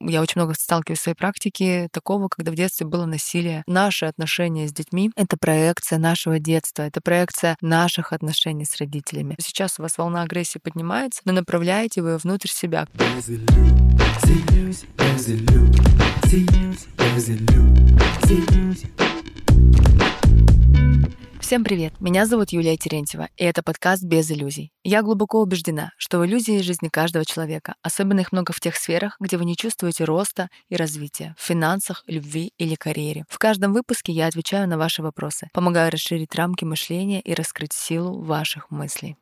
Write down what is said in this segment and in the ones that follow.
я очень много сталкиваюсь в своей практике такого, когда в детстве было насилие. Наши отношения с детьми — это проекция нашего детства, это проекция наших отношений с родителями. Сейчас у вас волна агрессии поднимается, но направляете вы внутрь себя. Всем привет! Меня зовут Юлия Терентьева, и это подкаст «Без иллюзий». Я глубоко убеждена, что иллюзии жизни каждого человека, особенно их много в тех сферах, где вы не чувствуете роста и развития, в финансах, любви или карьере. В каждом выпуске я отвечаю на ваши вопросы, помогаю расширить рамки мышления и раскрыть силу ваших мыслей.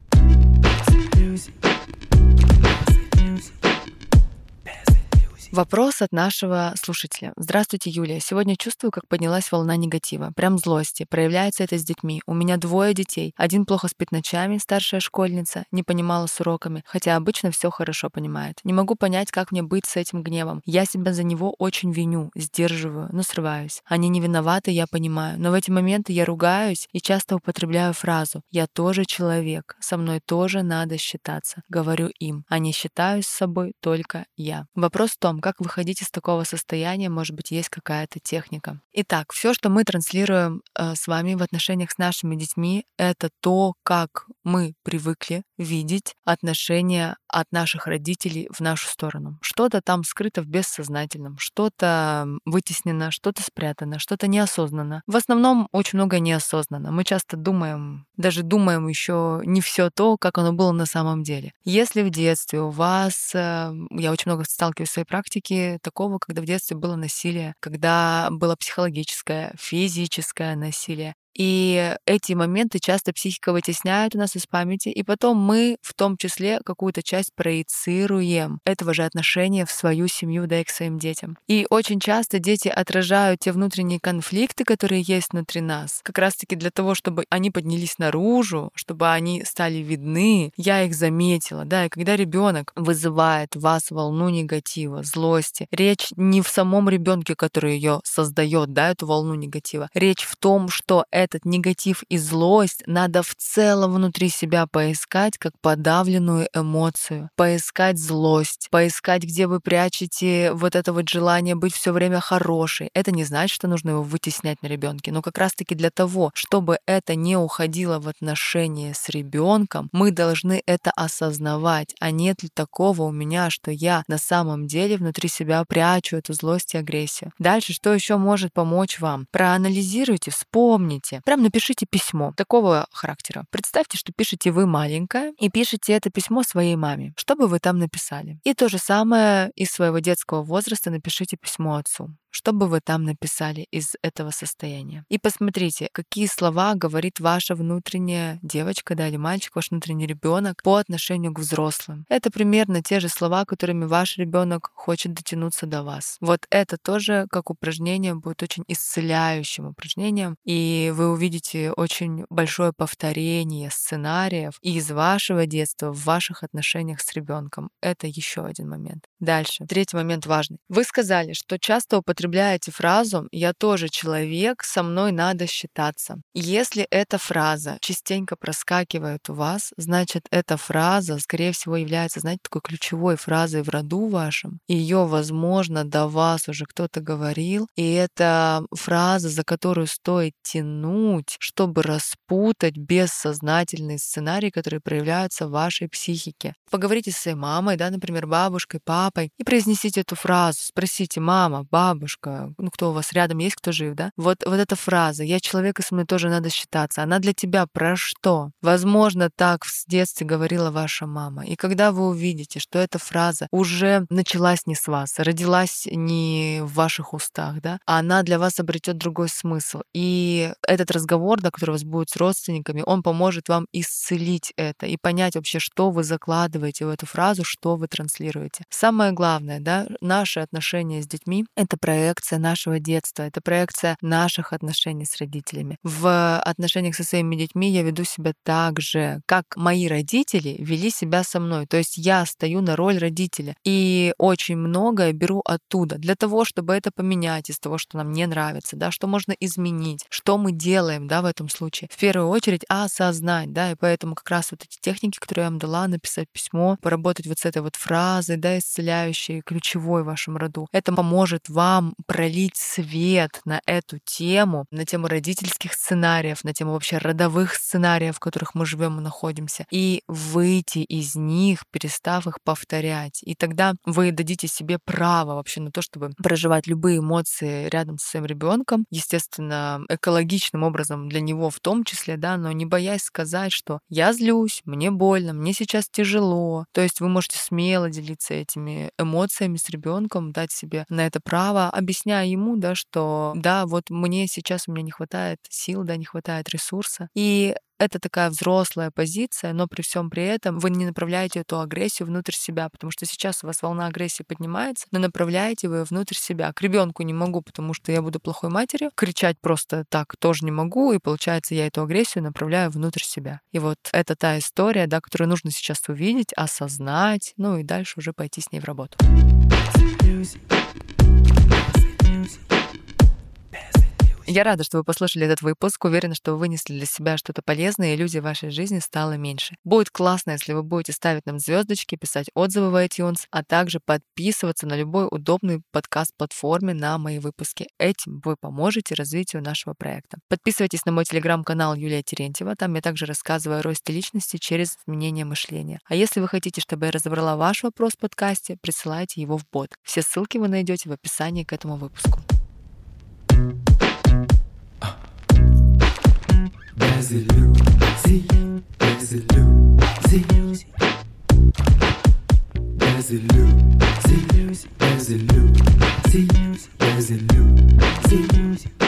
Вопрос от нашего слушателя. Здравствуйте, Юлия. Сегодня чувствую, как поднялась волна негатива, прям злости. Проявляется это с детьми. У меня двое детей. Один плохо спит ночами, старшая школьница, не понимала с уроками, хотя обычно все хорошо понимает. Не могу понять, как мне быть с этим гневом. Я себя за него очень виню, сдерживаю, но срываюсь. Они не виноваты, я понимаю. Но в эти моменты я ругаюсь и часто употребляю фразу «Я тоже человек, со мной тоже надо считаться». Говорю им, а не считаюсь с собой только я. Вопрос в том, том, как выходить из такого состояния, может быть, есть какая-то техника. Итак, все, что мы транслируем э, с вами в отношениях с нашими детьми, это то, как мы привыкли видеть отношения от наших родителей в нашу сторону. Что-то там скрыто в бессознательном, что-то вытеснено, что-то спрятано, что-то неосознанно. В основном очень много неосознанно. Мы часто думаем, даже думаем еще не все то, как оно было на самом деле. Если в детстве у вас, э, я очень много сталкиваюсь в своей практике такого, когда в детстве было насилие, когда было психологическое, физическое насилие, и эти моменты часто психика вытесняет у нас из памяти, и потом мы в том числе какую-то часть проецируем этого же отношения в свою семью, да и к своим детям. И очень часто дети отражают те внутренние конфликты, которые есть внутри нас, как раз-таки для того, чтобы они поднялись наружу, чтобы они стали видны. Я их заметила, да, и когда ребенок вызывает в вас волну негатива, злости, речь не в самом ребенке, который ее создает, да, эту волну негатива, речь в том, что это этот негатив и злость надо в целом внутри себя поискать как подавленную эмоцию, поискать злость, поискать, где вы прячете вот это вот желание быть все время хорошей. Это не значит, что нужно его вытеснять на ребенке, но как раз-таки для того, чтобы это не уходило в отношения с ребенком, мы должны это осознавать. А нет ли такого у меня, что я на самом деле внутри себя прячу эту злость и агрессию? Дальше, что еще может помочь вам? Проанализируйте, вспомните, пишите. Прям напишите письмо такого характера. Представьте, что пишете вы маленькая и пишете это письмо своей маме. Что бы вы там написали? И то же самое из своего детского возраста напишите письмо отцу. Что бы вы там написали из этого состояния? И посмотрите, какие слова говорит ваша внутренняя девочка да, или мальчик, ваш внутренний ребенок по отношению к взрослым. Это примерно те же слова, которыми ваш ребенок хочет дотянуться до вас. Вот это тоже как упражнение будет очень исцеляющим упражнением, и вы увидите очень большое повторение сценариев из вашего детства в ваших отношениях с ребенком. Это еще один момент. Дальше. Третий момент важный. Вы сказали, что часто употребляете употребляете фразу «я тоже человек, со мной надо считаться». Если эта фраза частенько проскакивает у вас, значит, эта фраза, скорее всего, является, знаете, такой ключевой фразой в роду вашем. Ее, возможно, до вас уже кто-то говорил, и это фраза, за которую стоит тянуть, чтобы распутать бессознательные сценарии, которые проявляются в вашей психике. Поговорите с своей мамой, да, например, бабушкой, папой, и произнесите эту фразу. Спросите, мама, бабушка, бабушка, ну кто у вас рядом есть, кто жив, да? Вот, вот эта фраза «я человек, и со мной тоже надо считаться», она для тебя про что? Возможно, так в детстве говорила ваша мама. И когда вы увидите, что эта фраза уже началась не с вас, родилась не в ваших устах, да, она для вас обретет другой смысл. И этот разговор, да, который у вас будет с родственниками, он поможет вам исцелить это и понять вообще, что вы закладываете в эту фразу, что вы транслируете. Самое главное, да, наши отношения с детьми — это про проекция нашего детства, это проекция наших отношений с родителями. В отношениях со своими детьми я веду себя так же, как мои родители вели себя со мной. То есть я стою на роль родителя. И очень многое беру оттуда для того, чтобы это поменять из того, что нам не нравится, да, что можно изменить, что мы делаем, да, в этом случае. В первую очередь осознать, да, и поэтому как раз вот эти техники, которые я вам дала, написать письмо, поработать вот с этой вот фразой, да, исцеляющей, ключевой в вашем роду, это поможет вам пролить свет на эту тему, на тему родительских сценариев, на тему вообще родовых сценариев, в которых мы живем и находимся, и выйти из них, перестав их повторять. И тогда вы дадите себе право вообще на то, чтобы проживать любые эмоции рядом со своим ребенком, естественно, экологичным образом для него в том числе, да, но не боясь сказать, что я злюсь, мне больно, мне сейчас тяжело. То есть вы можете смело делиться этими эмоциями с ребенком, дать себе на это право, объясняя ему, да, что да, вот мне сейчас у меня не хватает сил, да, не хватает ресурса. И это такая взрослая позиция, но при всем при этом вы не направляете эту агрессию внутрь себя, потому что сейчас у вас волна агрессии поднимается, но направляете вы ее внутрь себя. К ребенку не могу, потому что я буду плохой матерью. Кричать просто так тоже не могу, и получается я эту агрессию направляю внутрь себя. И вот это та история, да, которую нужно сейчас увидеть, осознать, ну и дальше уже пойти с ней в работу. News. Я рада, что вы послушали этот выпуск. Уверена, что вы вынесли для себя что-то полезное, и иллюзий в вашей жизни стало меньше. Будет классно, если вы будете ставить нам звездочки, писать отзывы в iTunes, а также подписываться на любой удобный подкаст-платформе на мои выпуски. Этим вы поможете развитию нашего проекта. Подписывайтесь на мой телеграм-канал Юлия Терентьева. Там я также рассказываю о росте личности через изменение мышления. А если вы хотите, чтобы я разобрала ваш вопрос в подкасте, присылайте его в бот. Все ссылки вы найдете в описании к этому выпуску. There's a Lucy, there's a Lucy. There's a Lucy, there's a Lucy, there's a Lucy.